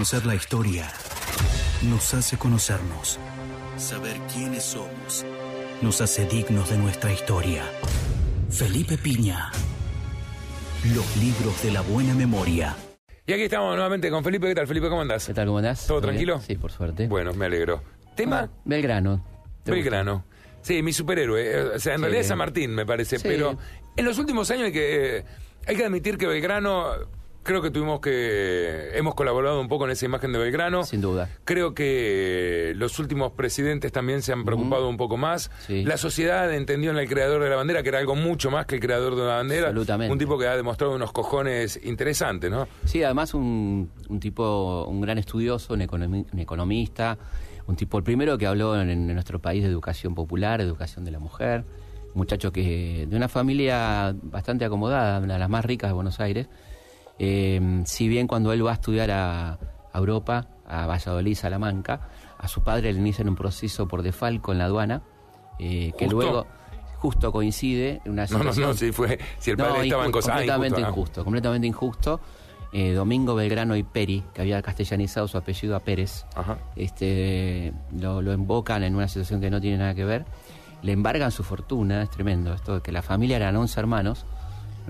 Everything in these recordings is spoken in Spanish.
Conocer la historia nos hace conocernos. Saber quiénes somos nos hace dignos de nuestra historia. Felipe Piña. Los libros de la buena memoria. Y aquí estamos nuevamente con Felipe. ¿Qué tal, Felipe? ¿Cómo andás? ¿Qué tal? ¿Cómo andás? ¿Todo bien? tranquilo? Sí, por suerte. Bueno, me alegro. ¿Tema? Ah, Belgrano. Belgrano. Sí, mi superhéroe. Eh, O sea, en Sí. realidad es San Martín, me parece. Sí. Pero en los últimos años hay que, eh, hay que admitir que Belgrano, creo que tuvimos que. Hemos colaborado un poco en esa imagen de Belgrano. Sin duda. Creo que los últimos presidentes también se han preocupado un poco más. Sí. La sociedad entendió en el creador de la bandera que era algo mucho más que el creador de una bandera. Absolutamente. Un tipo que ha demostrado unos cojones interesantes, ¿no? Sí, además un, un tipo, un gran estudioso, un, economi- un economista, un tipo, el primero que habló en, en nuestro país de educación popular, educación de la mujer, un muchacho que de una familia bastante acomodada, una de las más ricas de Buenos Aires. Eh, si bien cuando él va a estudiar a, a Europa, a Valladolid, Salamanca, a su padre le inician un proceso por defalco en la aduana, eh, que luego justo coincide en una No, no, situación- no, si, fue, si el no, padre estaba en cosas. ah, completamente injusto, ah. injusto, completamente injusto. Eh, Domingo Belgrano y Peri, que había castellanizado su apellido a Pérez, Ajá. este, lo, lo invocan en una situación que no tiene nada que ver, le embargan su fortuna, es tremendo esto, que la familia eran 11 hermanos,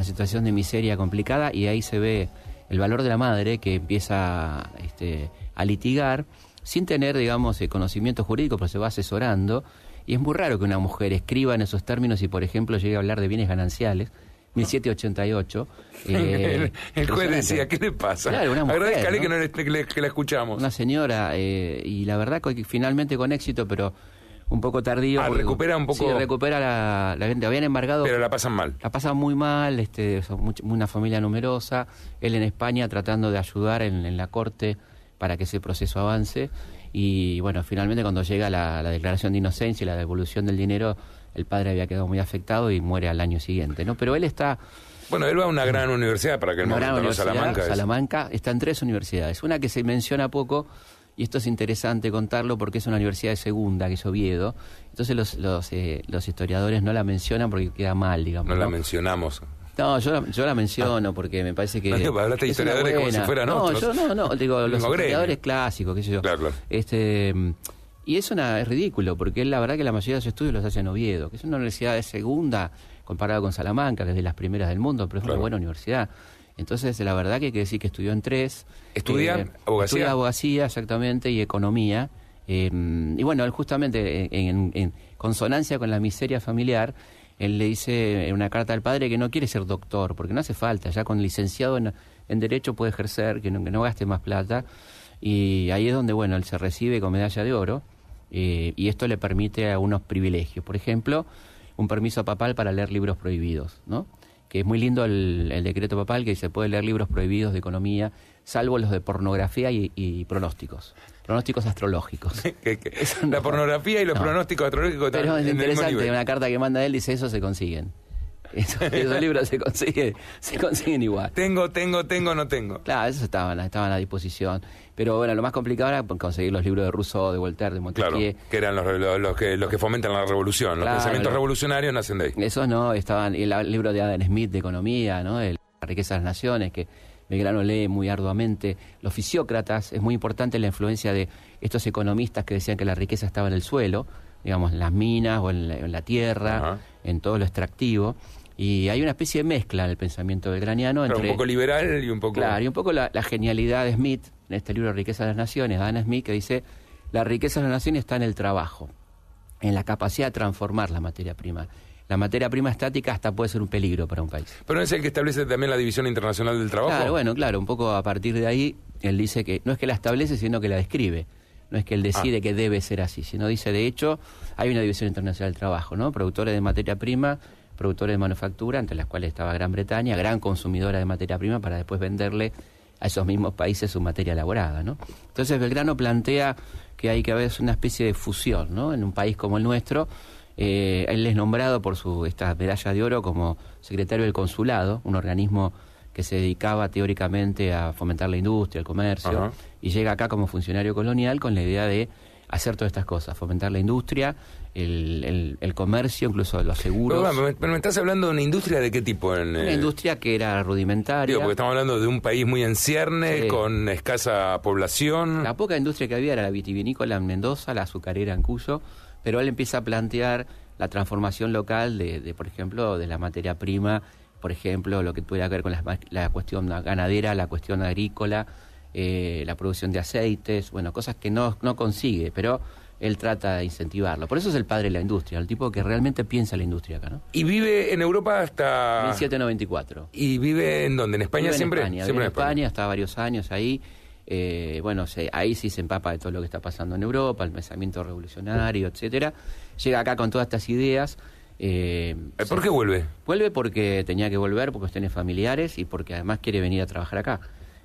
una situación de miseria complicada, y ahí se ve el valor de la madre que empieza este, a litigar sin tener, digamos, eh, conocimiento jurídico, pero se va asesorando, y es muy raro que una mujer escriba en esos términos y, por ejemplo, llegue a hablar de bienes gananciales. 1788. eh, el, el juez decía, ¿qué le pasa? Claro, una mujer, Agradezcale ¿no? que, no le- que le- que la escuchamos. Una señora, eh, y la verdad que finalmente con éxito, pero un poco tardío. Ah, recupera un poco- Sí, recupera la, la venta. Habían embargado. Pero la pasan mal. La pasan muy mal, este, son much- una familia numerosa. Él en España tratando de ayudar en, en la corte para que ese proceso avance. Y bueno, finalmente cuando llega la, la declaración de inocencia y la devolución del dinero, el padre había quedado muy afectado y muere al año siguiente, ¿no? Pero él está Bueno, él va a una gran universidad para que el momento, ¿no? Salamanca. es- Salamanca está en tres universidades. Una que se menciona poco, y esto es interesante contarlo porque es una universidad de segunda, que es Oviedo. Entonces los, los, eh, los historiadores no la mencionan porque queda mal, digamos. No ¿no? la mencionamos. No, yo la, yo la menciono porque me parece que. No, digo, hablaste de historiadores como si fueran no, otros. yo no, no, digo, los historiadores clásicos, qué sé yo. Claro, claro. Este, y es, una, es ridículo, porque la verdad que la mayoría de sus estudios los hace en Oviedo, que es una universidad de segunda comparada con Salamanca, que es de las primeras del mundo, pero es Claro. una buena universidad. Entonces, la verdad que hay que decir que estudió en tres. ¿Estudia abogacía? Estudia abogacía, exactamente, y economía. Eh, y bueno, él justamente en, en- en consonancia con la miseria familiar, él le dice en una carta al padre que no quiere ser doctor, porque no hace falta, ya con licenciado en, en Derecho puede ejercer, que no, que no gaste más plata. Y ahí es donde, bueno, él se recibe con medalla de oro, eh, y esto le permite algunos privilegios. Por ejemplo, un permiso papal para leer libros prohibidos, ¿no? Que es muy lindo el, el decreto papal que se puede leer libros prohibidos de economía, salvo los de pornografía y, y pronósticos. Pronósticos astrológicos. La no. pornografía y los No. pronósticos astrológicos Pero es interesante, una carta que manda él dice eso se consiguen. Esos, esos libros se consiguen, se consiguen igual. Tengo, tengo, tengo, no tengo. Claro, esos estaban, estaban a disposición. Pero bueno, lo más complicado era conseguir los libros de Rousseau, de Voltaire, de Claro, Montesquieu. que eran los, los- los que, los que fomentan la revolución. Los Claro, pensamientos revolucionarios nacen de ahí. Esos no, estaban, el libro de Adam Smith de economía, ¿no? El- la riqueza de las naciones, que Belgrano lee muy arduamente. Los fisiócratas, es muy importante la influencia de estos economistas que decían que la riqueza estaba en el suelo, digamos, en las minas o en la, en la tierra, en todo lo extractivo. Y hay una especie de mezcla en el pensamiento belgraniano Claro, entre... un poco liberal y un poco... Claro, y un poco la, la genialidad de Smith, en este libro Riqueza de las Naciones, Adam Smith, que dice, la riqueza de las naciones está en el trabajo, en la capacidad de transformar la materia prima. La materia prima estática hasta puede ser un peligro para un país. Pero es el que establece también la División Internacional del Trabajo. Claro, bueno, claro, un poco a partir de ahí, él dice que no es que la establece, sino que la describe. No es que él decide Ah. que debe ser así, sino dice, de hecho, hay una división internacional del trabajo, ¿no? Productores de materia prima, productores de manufactura, entre las cuales estaba Gran Bretaña, gran consumidora de materia prima para después venderle a esos mismos países su materia elaborada, ¿no? Entonces Belgrano plantea que hay que haber una especie de fusión, ¿no? En un país como el nuestro, eh, él es nombrado por su esta medalla de oro como secretario del consulado, un organismo que se dedicaba teóricamente a fomentar la industria, el comercio, Ajá. y llega acá como funcionario colonial con la idea de hacer todas estas cosas, fomentar la industria, el, el, comercio, incluso los seguros. Pero, me, estás hablando de una industria de qué tipo? En, una industria que era rudimentaria. porque estamos hablando de un país muy en ciernes, con escasa población. La poca industria que había era la vitivinícola en Mendoza, la azucarera en Cuyo, pero él empieza a plantear la transformación local de, de por ejemplo, de la materia prima por ejemplo, lo que tuviera que ver con la, cuestión ganadera, la cuestión agrícola, eh, la producción de aceites, bueno, cosas que no, no consigue, pero él trata de incentivarlo. Por eso es el padre de la industria, el tipo que realmente piensa la industria acá, ¿no? Y vive en Europa hasta... 1794. ¿Y vive en dónde? ¿En España siempre? En España, siempre en España, está varios años ahí. Eh, bueno, ahí sí se empapa de todo lo que está pasando en Europa, el pensamiento revolucionario, etcétera. Llega acá con todas estas ideas eh, ¿Por qué vuelve? Vuelve porque tenía que volver por cuestiones familiares y porque además quiere venir a trabajar acá.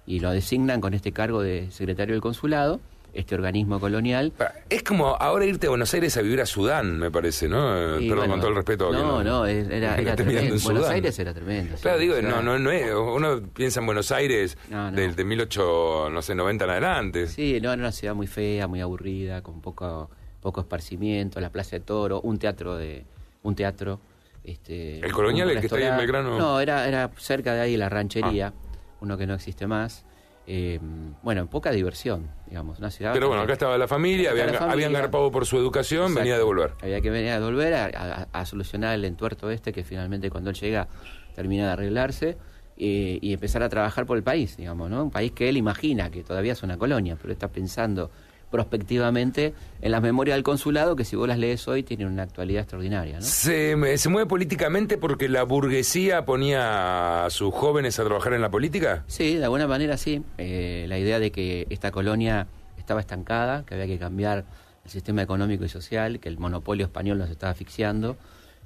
Y lo designan con este cargo de secretario del consulado, este organismo colonial. Es como ahora irte a Buenos Aires a vivir a Sudán, me parece, ¿no? Perdón, con todo el respeto. No, no, era, era tremendo. Buenos Aires era tremendo. Claro, digo, no, no, no es, uno piensa en Buenos Aires del de 1890 en adelante. Sí, no, era una ciudad muy fea, muy aburrida, con poco, poco esparcimiento, la Plaza de Toro, un teatro de un teatro. Este, ¿El colonial, el que está ahí en Belgrano? No, era, era cerca de ahí la ranchería, ah. Uno que no existe más. Eh, bueno, poca diversión, digamos, una ciudad. Pero bueno, acá estaba la familia, habían, habían garpado por su educación, venía a devolver. Había que venir a devolver, a, solucionar el entuerto este, que finalmente cuando él llega termina de arreglarse. Eh, y empezar a trabajar por el país, digamos, ¿no? Un país que él imagina que todavía es una colonia, pero está pensando prospectivamente en las memorias del consulado, que si vos las lees hoy tienen una actualidad extraordinaria. ¿no? ¿Se, mueve políticamente porque la burguesía ponía a sus jóvenes a trabajar en la política? Sí, de alguna manera sí. Eh, la idea de que esta colonia estaba estancada, que había que cambiar el sistema económico y social, que el monopolio español nos estaba asfixiando.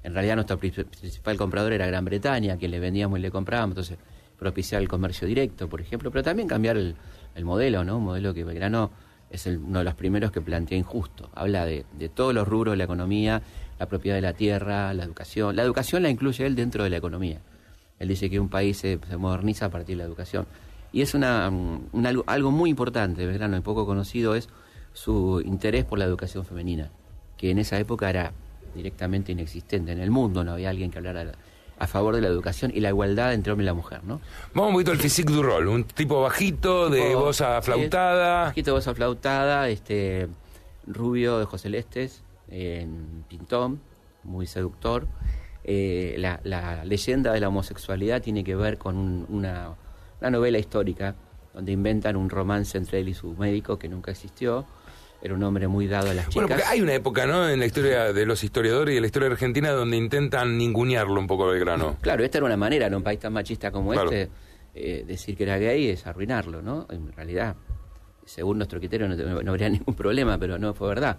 En realidad nuestro principal comprador era Gran Bretaña, a quien le vendíamos y le comprábamos, entonces propiciar el comercio directo, por ejemplo, pero también cambiar el, el modelo, ¿no? Un modelo que Belgrano es uno de los primeros que plantea injusto. Habla de, todos los rubros de la economía, la propiedad de la tierra, la educación. La educación la incluye él dentro de la economía. Él dice que un país se, moderniza a partir de la educación. Y es una, algo, muy importante, Belgrano, y poco conocido, es su interés por la educación femenina, que en esa época era directamente inexistente. En el mundo no había alguien que hablara a favor de la educación y la igualdad entre hombre y la mujer, ¿no? Vamos un poquito al physique du rol, un tipo bajito, de voz aflautada. bajito, voz aflautada, este, rubio, de ojos celestes, en pintón, muy seductor. Eh, la, leyenda de la homosexualidad tiene que ver con una, una novela histórica donde inventan un romance entre él y su médico que nunca existió era un hombre muy dado a las chicas. Bueno, porque hay una época, ¿no? En la historia de los historiadores y en la historia argentina donde intentan ningunearlo un poco grano. Claro, esta era una manera, en un país tan machista como este, eh, decir que era gay es arruinarlo, ¿no? En realidad, según nuestro criterio no, habría ningún problema, pero no fue verdad.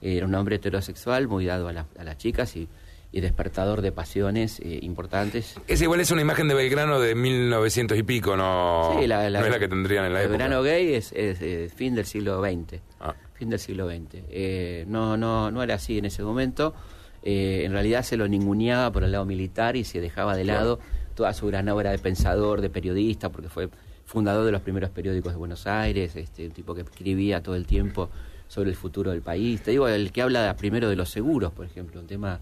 Era un hombre heterosexual muy dado a, a las chicas y y despertador de pasiones eh, importantes. Es igual es una imagen de Belgrano de 1900 y pico, ¿no? Sí, la, no es la que tendrían en la época. Belgrano gay es, es, fin del siglo XX. Ah. Fin del siglo XX. Eh, no, no, no era así en ese momento. Eh, en realidad se lo ninguneaba por el lado militar y se dejaba de lado toda su gran obra de pensador, de periodista, porque fue fundador de los primeros periódicos de Buenos Aires, este, un tipo que escribía todo el tiempo sobre el futuro del país. Te digo, el que habla primero de los seguros, por ejemplo, un tema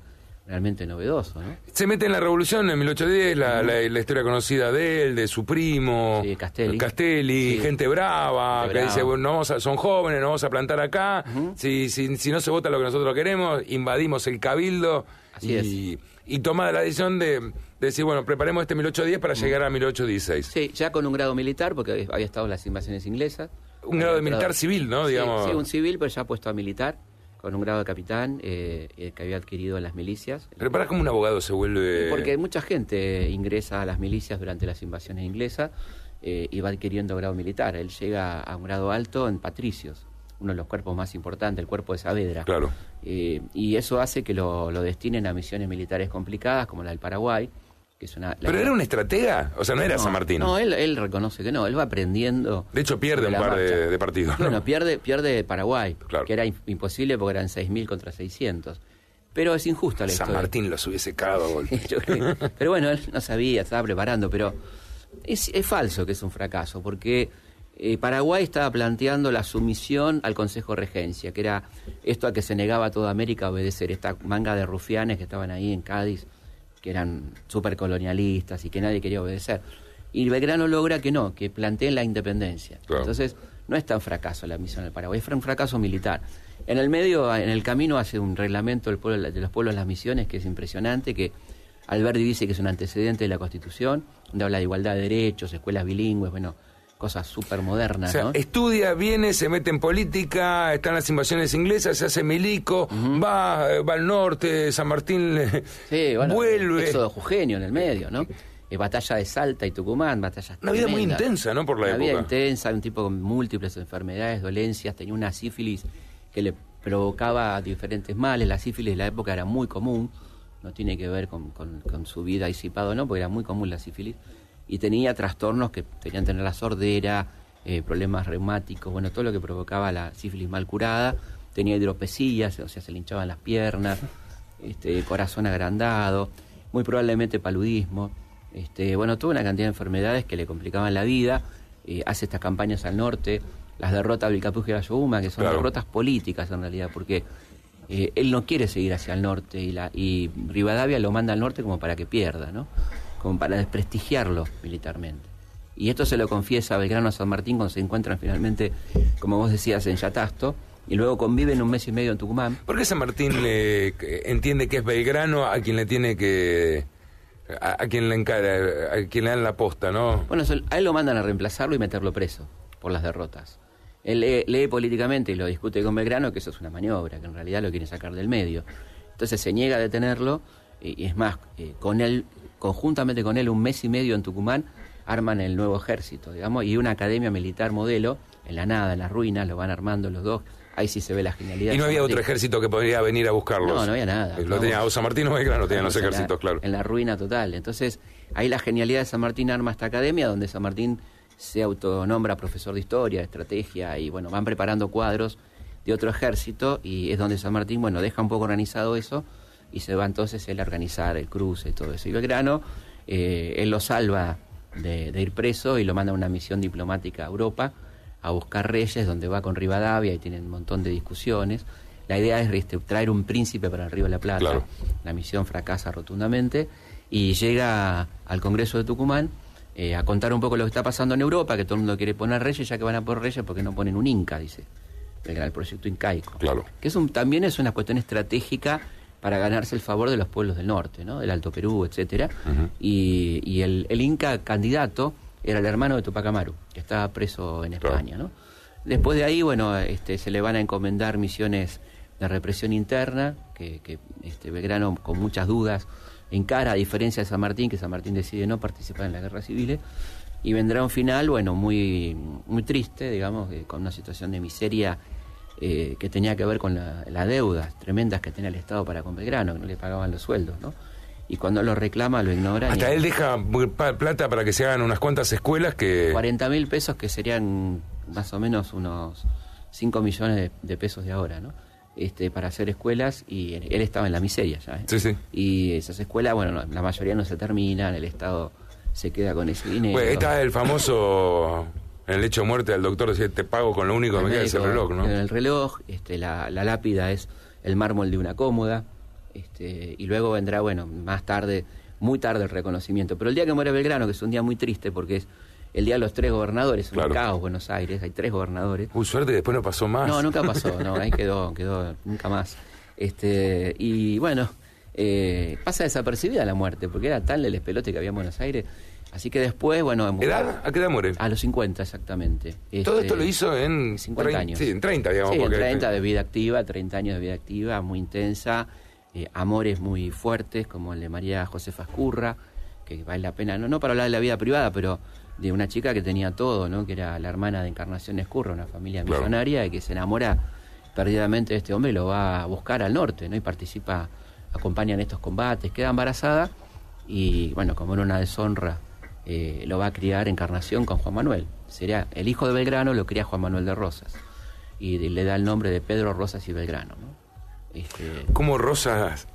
realmente novedoso. ¿no? Se mete en la revolución en 1810, la, la, historia conocida de él, de su primo, Castelli, Castelli gente brava, que dice, bueno, no vamos son jóvenes, no vamos a plantar acá, si, si, si, no se vota lo que nosotros queremos, invadimos el cabildo y, y toma la decisión de, decir, bueno, preparemos este 1810 para llegar a 1816. Sí, ya con un grado militar, porque había estado en las invasiones inglesas. Un grado de militar civil, ¿no? Digamos. Sí, un civil, pero ya puesto a militar con un grado de capitán eh, eh, que había adquirido en las milicias. Pero para cómo un abogado se vuelve... Porque mucha gente ingresa a las milicias durante las invasiones inglesas eh, y va adquiriendo grado militar. Él llega a un grado alto en patricios, uno de los cuerpos más importantes, el cuerpo de Saavedra. Claro. y eso hace que lo, lo destinen a misiones militares complicadas como la del Paraguay ¿Pero era un estratega? O sea, no era San Martín. No, él, reconoce que no, él va aprendiendo. De hecho, pierde un par de, partidos. Bueno, pierde, pierde Paraguay, que era imposible porque eran 6.000 contra 600. Pero es injusta la San Martín los hubiese cagado a golpe. pero bueno, él no sabía, estaba preparando, pero es, falso que es un fracaso, porque eh, Paraguay estaba planteando la sumisión al Consejo de Regencia, que era esto a que se negaba toda América a obedecer, esta manga de rufianes que estaban ahí en Cádiz, que eran súper colonialistas y que nadie quería obedecer. Y Belgrano logra que no, que planteen la independencia. Entonces, no es tan fracaso la misión del Paraguay, es un fracaso militar. En el medio, en el camino, hace un reglamento del pueblo, de los pueblos de las misiones que es impresionante, que Alberti dice que es un antecedente de la Constitución, donde habla de igualdad de derechos, escuelas bilingües, bueno, cosas súper modernas. O sea, Estudia, viene, se mete en política, están las invasiones inglesas, se hace milico, va, va al norte, San Martín sí, bueno, vuelve. Éxodo en el medio, ¿no? Eh, batalla de Salta y Tucumán, batallas Una vida muy intensa, ¿no? Por la una época. vida intensa, un tipo con múltiples enfermedades, dolencias, tenía una sífilis que le provocaba diferentes males. La sífilis de la época era muy común, no tiene que ver con, con su vida disipado, ¿no? Porque era muy común la sífilis y tenía trastornos que tenían tener la sordera, eh, problemas reumáticos, bueno, todo lo que provocaba la sífilis mal curada. Tenía hidropesías, o sea, se le hinchaban las piernas, este, corazón agrandado, muy probablemente paludismo. Este, bueno, toda una cantidad de enfermedades que le complicaban la vida. Eh, hace estas campañas al norte, las derrotas de Vilcapugio y Ayohuma, que son derrotas políticas en realidad, porque eh, él no quiere seguir hacia el norte y, la, y Rivadavia lo manda al norte como para que pierda, ¿no? Como para desprestigiarlo militarmente. Y esto se lo confiesa Belgrano a San Martín cuando se encuentran finalmente, como vos decías, en Yatasto, y luego conviven un mes y medio en Tucumán. ¿Por qué San Martín le, entiende que es Belgrano a quien le tiene que... a, quien le encara, a quien le dan la posta, ¿no? Bueno, a él lo mandan a reemplazarlo y meterlo preso por las derrotas. Él lee, políticamente y lo discute con Belgrano que eso es una maniobra, que en realidad lo quiere sacar del medio. Entonces se niega a detenerlo y, es más, eh, con él conjuntamente con él un mes y medio en Tucumán, arman el nuevo ejército, digamos, y una academia militar modelo, en la nada, en las ruinas, lo van armando los dos. Ahí sí se ve la genialidad. Y no había otro ejército que podría venir a buscarlos. No, no había nada. Lo tenía San Martín no tenían los ejércitos, claro. En la ruina total. Entonces, ahí la genialidad de San Martín arma esta academia, donde San Martín se autonombra profesor de historia, de estrategia, y bueno, van preparando cuadros de otro ejército, y es donde San Martín, bueno, deja un poco organizado eso, y se va entonces él a organizar el cruce y todo eso. Y Belgrano, eh, él lo salva de, ir preso y lo manda a una misión diplomática a Europa a buscar reyes, donde va con Rivadavia y tienen un montón de discusiones. La idea es este, traer un príncipe para el Río de la Plata. La misión fracasa rotundamente y llega al Congreso de Tucumán eh, a contar un poco lo que está pasando en Europa, que todo el mundo quiere poner reyes, ya que van a poner reyes porque no ponen un Inca, dice. El proyecto incaico. Claro. Que es un, también es una cuestión estratégica para ganarse el favor de los pueblos del norte, ¿no? del Alto Perú, etcétera. Y, el, Inca candidato era el hermano de Tupac Amaru, que estaba preso en España. ¿no? Después de ahí, bueno, este, se le van a encomendar misiones de represión interna, que, que este, Belgrano con muchas dudas encara, a diferencia de San Martín, que San Martín decide no participar en la guerra civil, y vendrá un final, bueno, muy, muy triste, digamos, eh, con una situación de miseria eh, que tenía que ver con las deudas tremendas que tenía el Estado para con Belgrano, que no le pagaban los sueldos, ¿no? Y cuando lo reclama, lo ignora. Hasta él deja plata para que se hagan unas cuantas escuelas que... 40 mil pesos que serían más o menos unos 5 millones de, pesos de ahora, ¿no? Este, para hacer escuelas y él estaba en la miseria ya. ¿eh? Sí, sí. Y esas escuelas, bueno, la mayoría no se terminan, el Estado se queda con ese dinero. Pues está el famoso en el hecho de muerte del doctor decía, te pago con lo único que me queda ese reloj, ¿no? El reloj, este, la, lápida es el mármol de una cómoda, este, y luego vendrá, bueno, más tarde, muy tarde el reconocimiento. Pero el día que muere Belgrano, que es un día muy triste porque es el día de los tres gobernadores, un caos Buenos Aires, hay tres gobernadores. Uy, suerte, después no pasó más. No, nunca pasó, no, ahí quedó, quedó nunca más. Este, y bueno, eh, pasa desapercibida la muerte, porque era tal el espelote que había en Buenos Aires Así que después, bueno... ¿Edad? ¿A qué edad muere? A los 50, exactamente. Todo esto lo este, hizo en... 50 años. Sí, en 30, digamos. Sí, en 30 de vida activa, 30 años de vida activa, muy intensa, eh, amores muy fuertes, como el de María Josefa Escurra, que vale la pena, no, no para hablar de la vida privada, pero de una chica que tenía todo, ¿no? Que era la hermana de Encarnación Escurra, una familia millonaria, y que se enamora perdidamente de este hombre y lo va a buscar al norte, ¿no? Y participa, acompaña en estos combates, queda embarazada y, bueno, como era una deshonra eh, lo va a criar Encarnación con Juan Manuel. Sería el hijo de Belgrano lo cría Juan Manuel de Rosas y le da el nombre de Pedro Rosas y Belgrano. ¿no? Este... ¿Cómo Rosas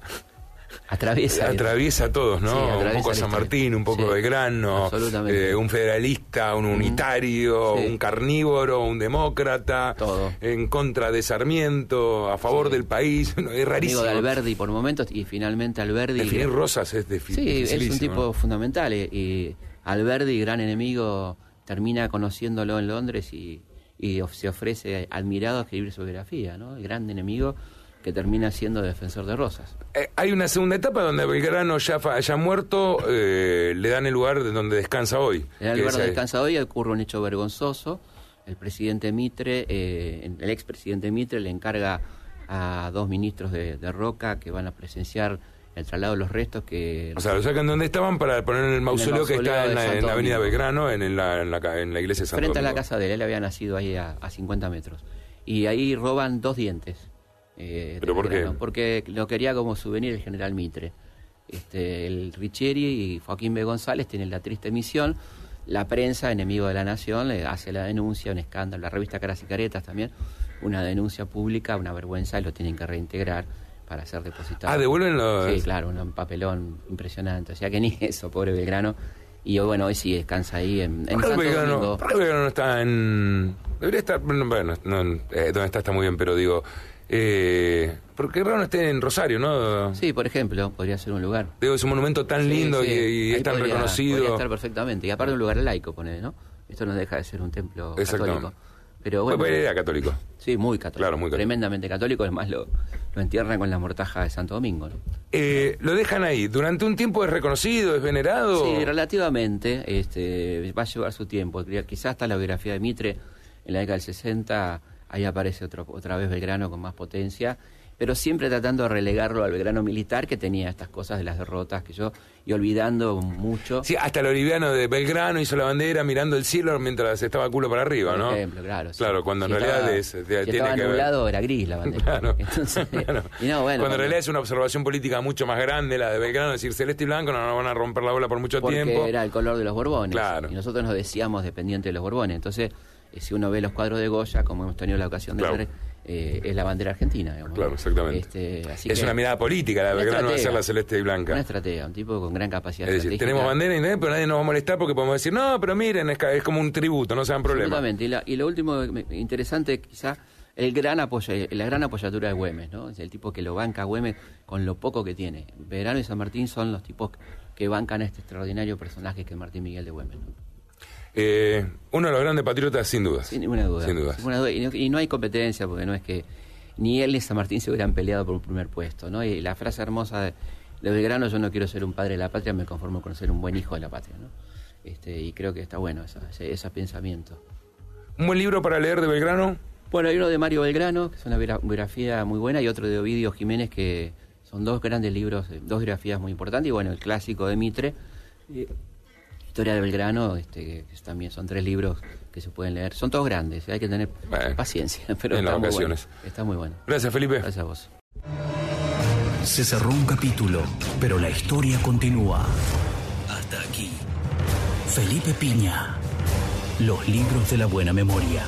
atraviesa atraviesa a todos, ¿no? un poco San Martín, un poco Belgrano, eh, un federalista, un unitario, un carnívoro, un demócrata, Todo. en contra de Sarmiento, a favor del país, es rarísimo. Amigo de Alberdi por momentos y finalmente Alberdi. Definir Rosas es difícil. Sí, es un tipo fundamental y Alberdi, gran enemigo, termina conociéndolo en Londres y, y se ofrece admirado a escribir su biografía, ¿no? El gran enemigo que termina siendo defensor de Rosas. Eh, hay una segunda etapa donde Belgrano ya, ya muerto eh, le dan el lugar de donde descansa hoy. Le dan el lugar donde descansa hoy, ocurre un hecho vergonzoso. El presidente Mitre, eh, el expresidente Mitre le encarga a dos ministros de, Roca que van a presenciar el traslado de los restos que... O sea, lo sacan donde estaban para poner en el mausoleo, que está en la, avenida Belgrano, en la, en, la, iglesia de Santo Frente a la casa de él, él había nacido ahí a, a 50 metros. Y ahí roban dos dientes eh, ¿Pero por qué? Porque lo quería como souvenir el general Mitre. Este, el Richieri y Joaquín B. González tienen la triste misión. La prensa, enemigo de la nación, le hace la denuncia, un escándalo. La revista Caras y Caretas también, una denuncia pública, una vergüenza, y lo tienen que reintegrar para ser depositado. Ah, devuelven los... Sí, claro, un papelón impresionante. O sea que ni eso, pobre Belgrano. Y bueno, hoy sí descansa ahí en, en Santo Belgrano, Belgrano no está en... Debería estar... Bueno, no, eh, donde está está muy bien, pero digo... Eh, porque raro no esté en Rosario, ¿no? Sí, por ejemplo, podría ser un lugar. Digo, es un monumento tan lindo y, es tan reconocido. Podría estar perfectamente. Y aparte un lugar laico, pone, ¿no? Esto no deja de ser un templo católico. Pero bueno, era católico. Sí, muy católico. Claro, muy católico. Tremendamente católico, además lo, lo entierran con la mortaja de Santo Domingo. ¿no? Eh, lo dejan ahí. ¿Durante un tiempo es reconocido, es venerado? Sí, relativamente. Este, va a llevar su tiempo. Quizás hasta la biografía de Mitre en la década del 60 ahí aparece otro, otra vez Belgrano con más potencia, pero siempre tratando de relegarlo al Belgrano militar que tenía estas cosas de las derrotas que yo, y olvidando mucho. Sí, hasta el oliviano de Belgrano hizo la bandera mirando el cielo mientras estaba culo para arriba, ¿no? Por ejemplo, claro. Claro, cuando en realidad es, si tiene estaba que nublado, era gris la bandera. Claro. Entonces, Y no, bueno, cuando en realidad es una observación política mucho más grande la de Belgrano, decir celeste y blanco no nos van a romper la bola por mucho porque tiempo. era el color de los Borbones. Claro. Y nosotros nos decíamos dependientes de los Borbones. Entonces si uno ve los cuadros de Goya, como hemos tenido la ocasión de ver, eh, es la bandera argentina. claro, exactamente. Este, es una mirada política la de ser la celeste y blanca. Una estrategia, un tipo con gran capacidad Es decir, tenemos bandera, pero nadie nos va a molestar porque podemos decir, no, pero miren, es, como un tributo, no sean problemas. Absolutamente. Y, lo último interesante, quizá, el gran apoyo, la gran apoyatura de Güemes, ¿no? Es el tipo que lo banca Güemes con lo poco que tiene. Verano y San Martín son los tipos que bancan a este extraordinario personaje que es Martín Miguel de Güemes. Eh, uno de los grandes patriotas, sin duda. Sin ninguna duda. Sin duda. Y, no, hay competencia, porque no es que ni él ni San Martín se hubieran peleado por un primer puesto. ¿no? Y la frase hermosa de, Belgrano, yo no quiero ser un padre de la patria, me conformo con ser un buen hijo de la patria. ¿no? Este, y creo que está bueno ese, pensamiento. ¿Un buen libro para leer de Belgrano? Bueno, hay uno de Mario Belgrano, que es una biografía muy buena, y otro de Ovidio Jiménez, que son dos grandes libros, dos biografías muy importantes, y bueno, el clásico de Mitre. Historia de Belgrano, este, que también son tres libros que se pueden leer. Son todos grandes, hay que tener paciencia, pero en está, muy bueno, está muy bueno. Gracias, Felipe. Gracias a vos. Se cerró un capítulo, pero la historia continúa. Hasta aquí. Felipe Piña. Los libros de la buena memoria.